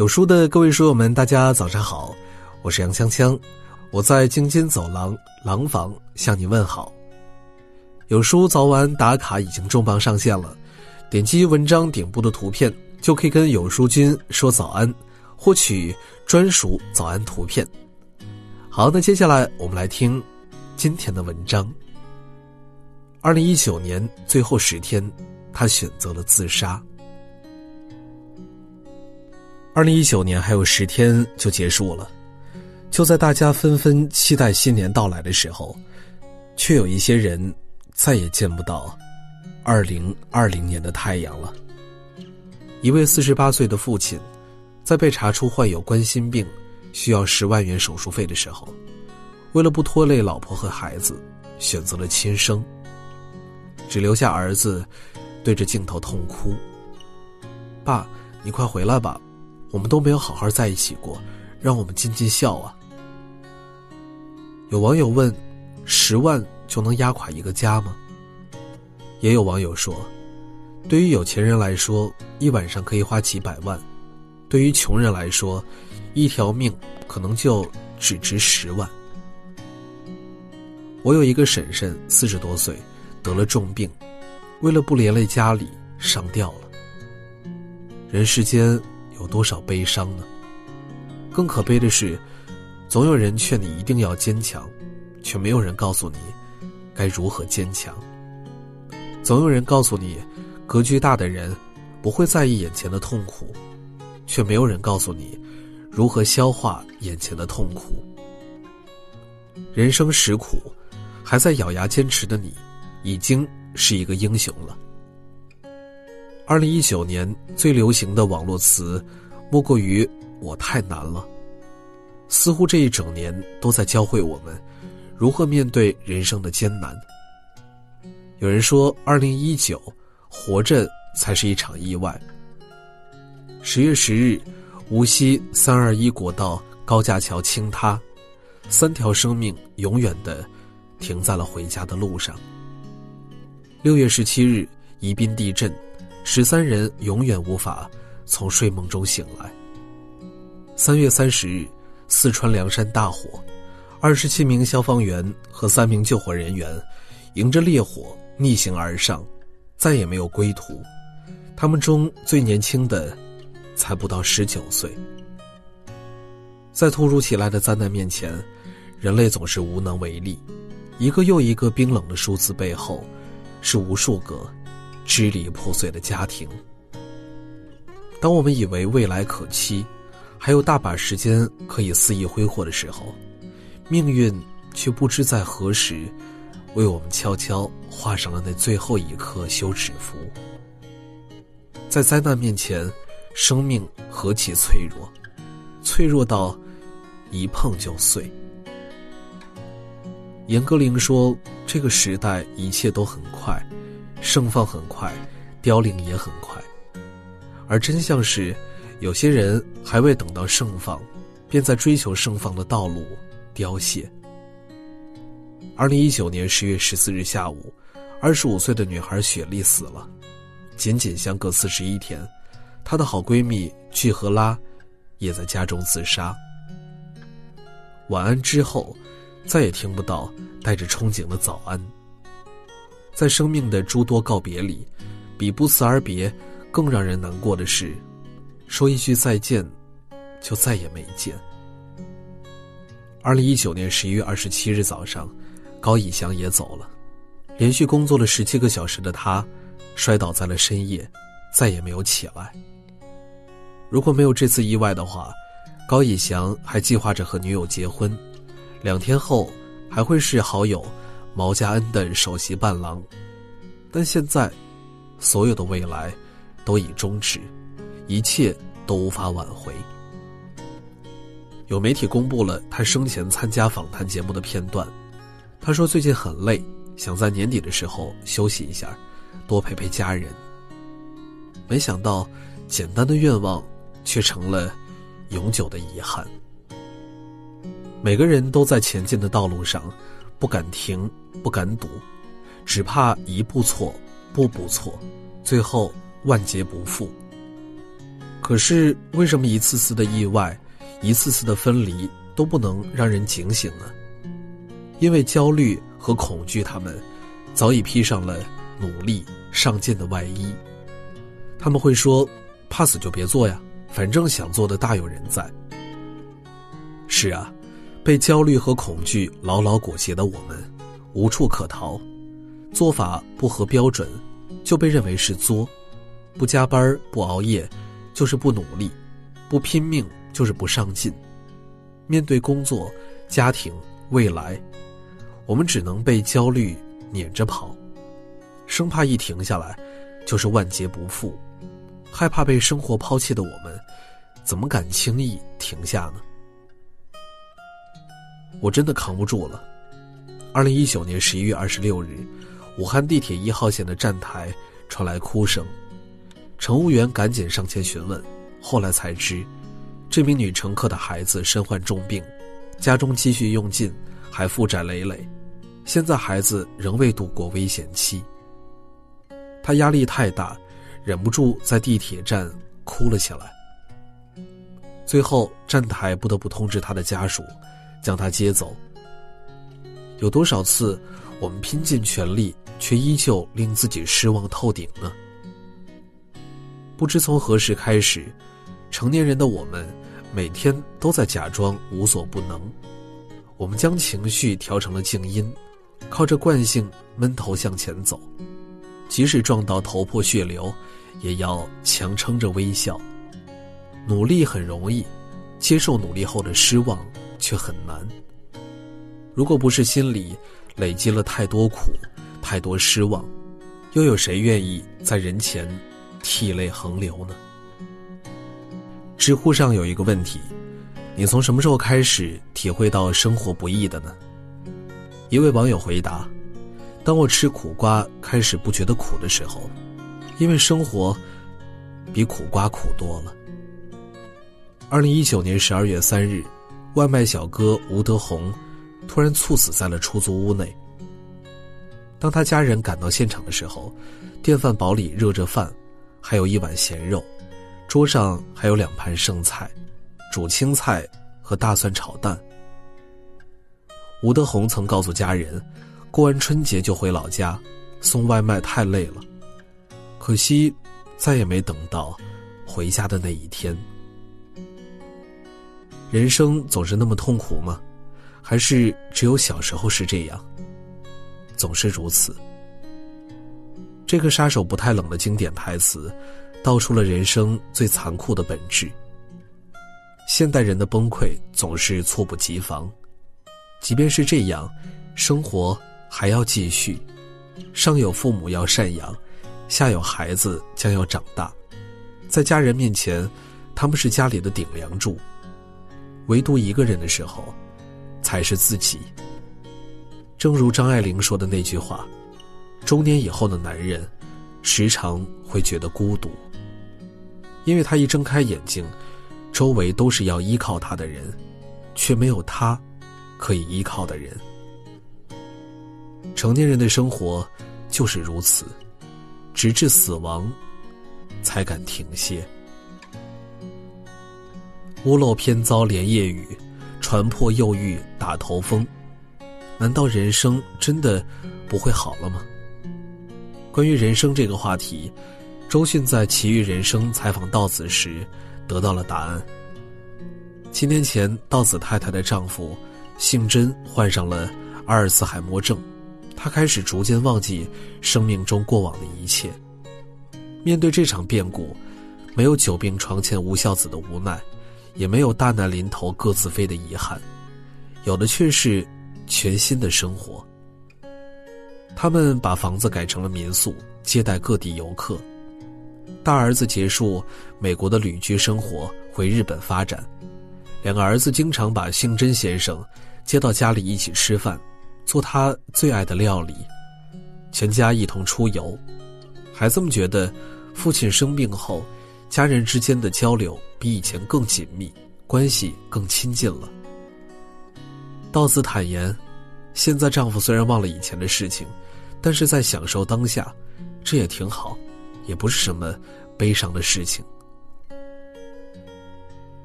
有书的各位书友们，大家早上好，我是杨锵锵，我在京津走廊廊坊向你问好。有书早晚打卡已经重磅上线了，点击文章顶部的图片就可以跟有书君说早安，获取专属早安图片。好，那接下来我们来听今天的文章。二零一九年最后十天，他选择了自杀。二零一九年还有十天就结束了，就在大家纷纷期待新年到来的时候，却有一些人再也见不到二零二零年的太阳了。一位四十八岁的父亲，在被查出患有冠心病，需要十万元手术费的时候，为了不拖累老婆和孩子，选择了轻生。只留下儿子，对着镜头痛哭。爸，你快回来吧，我们都没有好好在一起过，让我们尽尽孝啊！有网友问：十万就能压垮一个家吗？也有网友说，对于有钱人来说，一晚上可以花几百万；对于穷人来说，一条命可能就只值十万。我有一个婶婶，四十多岁。得了重病，为了不连累家里，上吊了。人世间有多少悲伤呢？更可悲的是，总有人劝你一定要坚强，却没有人告诉你该如何坚强。总有人告诉你，格局大的人不会在意眼前的痛苦，却没有人告诉你如何消化眼前的痛苦。人生实苦，还在咬牙坚持的你。已经是一个英雄了。二零一九年最流行的网络词，莫过于“我太难了”。似乎这一整年都在教会我们，如何面对人生的艰难。有人说，二零一九，活着才是一场意外。十月十日，无锡三二一国道高架桥倾塌，三条生命永远的停在了回家的路上。六月十七日，宜宾地震，十三人永远无法从睡梦中醒来。三月三十日，四川凉山大火，二十七名消防员和三名救火人员迎着烈火逆行而上，再也没有归途。他们中最年轻的才不到十九岁。在突如其来的灾难面前，人类总是无能为力。一个又一个冰冷的数字背后。是无数个支离破碎的家庭。当我们以为未来可期，还有大把时间可以肆意挥霍的时候，命运却不知在何时为我们悄悄画上了那最后一刻休止符。在灾难面前，生命何其脆弱，脆弱到一碰就碎。严歌苓说：“这个时代一切都很快，盛放很快，凋零也很快。而真相是，有些人还未等到盛放，便在追求盛放的道路凋谢。”二零一九年十月十四日下午，二十五岁的女孩雪莉死了，仅仅相隔四十一天，她的好闺蜜具和拉也在家中自杀。晚安之后。再也听不到带着憧憬的早安。在生命的诸多告别里，比不辞而别更让人难过的是，说一句再见，就再也没见。二零一九年十一月二十七日早上，高以翔也走了。连续工作了十七个小时的他，摔倒在了深夜，再也没有起来。如果没有这次意外的话，高以翔还计划着和女友结婚。两天后，还会是好友毛家恩的首席伴郎，但现在，所有的未来都已终止，一切都无法挽回。有媒体公布了他生前参加访谈节目的片段，他说最近很累，想在年底的时候休息一下，多陪陪家人。没想到，简单的愿望却成了永久的遗憾。每个人都在前进的道路上，不敢停，不敢赌，只怕一步错，步步错，最后万劫不复。可是为什么一次次的意外，一次次的分离都不能让人警醒呢？因为焦虑和恐惧，他们早已披上了努力上进的外衣。他们会说：“怕死就别做呀，反正想做的大有人在。”是啊，被焦虑和恐惧牢牢裹挟的我们，无处可逃。做法不合标准，就被认为是作；不加班不熬夜，就是不努力；不拼命就是不上进。面对工作、家庭、未来，我们只能被焦虑撵着跑，生怕一停下来就是万劫不复。害怕被生活抛弃的我们，怎么敢轻易停下呢？我真的扛不住了。二零一九年十一月二十六日，武汉地铁一号线的站台传来哭声，乘务员赶紧上前询问，后来才知，这名女乘客的孩子身患重病，家中积蓄用尽，还负债累累，现在孩子仍未度过危险期。她压力太大。忍不住在地铁站哭了起来。最后，站台不得不通知他的家属，将他接走。有多少次，我们拼尽全力，却依旧令自己失望透顶呢？不知从何时开始，成年人的我们，每天都在假装无所不能。我们将情绪调成了静音，靠着惯性闷头向前走。即使撞到头破血流，也要强撑着微笑。努力很容易，接受努力后的失望却很难。如果不是心里累积了太多苦、太多失望，又有谁愿意在人前涕泪横流呢？知乎上有一个问题：你从什么时候开始体会到生活不易的呢？一位网友回答。当我吃苦瓜开始不觉得苦的时候，因为生活比苦瓜苦多了。二零一九年十二月三日，外卖小哥吴德宏突然猝死在了出租屋内。当他家人赶到现场的时候，电饭煲里热着饭，还有一碗咸肉，桌上还有两盘剩菜，煮青菜和大蒜炒蛋。吴德宏曾告诉家人。过完春节就回老家，送外卖太累了，可惜再也没等到回家的那一天。人生总是那么痛苦吗？还是只有小时候是这样？总是如此。这个杀手不太冷的经典台词，道出了人生最残酷的本质。现代人的崩溃总是猝不及防，即便是这样，生活。还要继续，上有父母要赡养，下有孩子将要长大，在家人面前，他们是家里的顶梁柱，唯独一个人的时候，才是自己。正如张爱玲说的那句话：“中年以后的男人，时常会觉得孤独，因为他一睁开眼睛，周围都是要依靠他的人，却没有他可以依靠的人。”成年人的生活就是如此，直至死亡才敢停歇。屋漏偏遭连夜雨，船破又遇打头风。难道人生真的不会好了吗？关于人生这个话题，周迅在《奇遇人生》采访稻子时得到了答案。七年前，稻子太太的丈夫姓甄患上了阿尔茨海默症。他开始逐渐忘记生命中过往的一切。面对这场变故，没有久病床前无孝子的无奈，也没有大难临头各自飞的遗憾，有的却是全新的生活。他们把房子改成了民宿，接待各地游客。大儿子结束美国的旅居生活，回日本发展。两个儿子经常把姓甄先生接到家里一起吃饭。做他最爱的料理，全家一同出游。孩子们觉得，父亲生病后，家人之间的交流比以前更紧密，关系更亲近了。道子坦言，现在丈夫虽然忘了以前的事情，但是在享受当下，这也挺好，也不是什么悲伤的事情。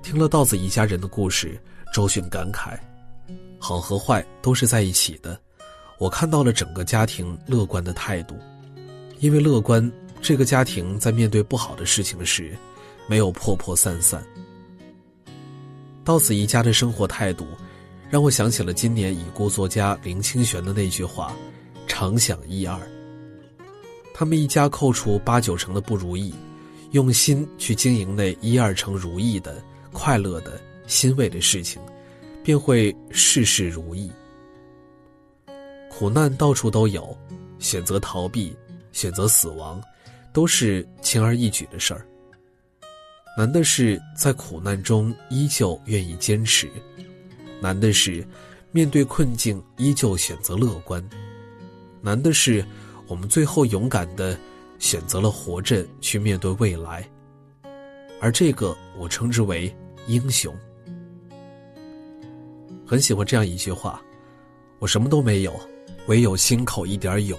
听了稻子一家人的故事，周迅感慨：好和坏都是在一起的。我看到了整个家庭乐观的态度，因为乐观，这个家庭在面对不好的事情时，没有破破散散。稻子一家的生活态度，让我想起了今年已故作家林清玄的那句话：“常想一二。”他们一家扣除八九成的不如意，用心去经营那一二成如意的、快乐的、欣慰的事情，便会事事如意。苦难到处都有，选择逃避、选择死亡，都是轻而易举的事儿。难的是在苦难中依旧愿意坚持，难的是面对困境依旧选择乐观，难的是我们最后勇敢的选择了活着去面对未来，而这个我称之为英雄。很喜欢这样一句话：我什么都没有，唯有心口一点勇。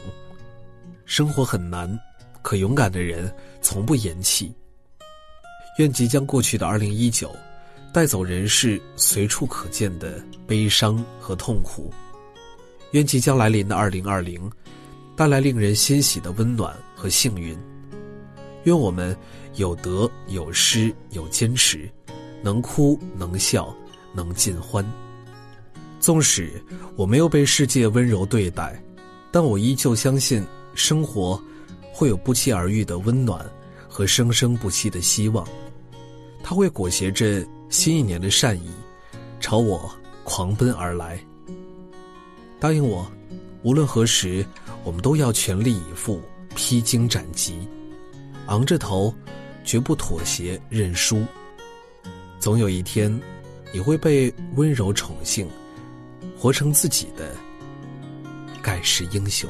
生活很难，可勇敢的人从不言弃。愿即将过去的二零一九，带走人世随处可见的悲伤和痛苦；愿即将来临的二零二零，带来令人欣喜的温暖和幸运。愿我们有得有失有坚持，能哭能笑能尽欢。纵使我没有被世界温柔对待，但我依旧相信生活会有不期而遇的温暖和生生不息的希望。它会裹挟着新一年的善意，朝我狂奔而来。答应我，无论何时，我们都要全力以赴，披荆斩棘，昂着头，绝不妥协认输。总有一天，你会被温柔宠幸，活成自己的盖世英雄。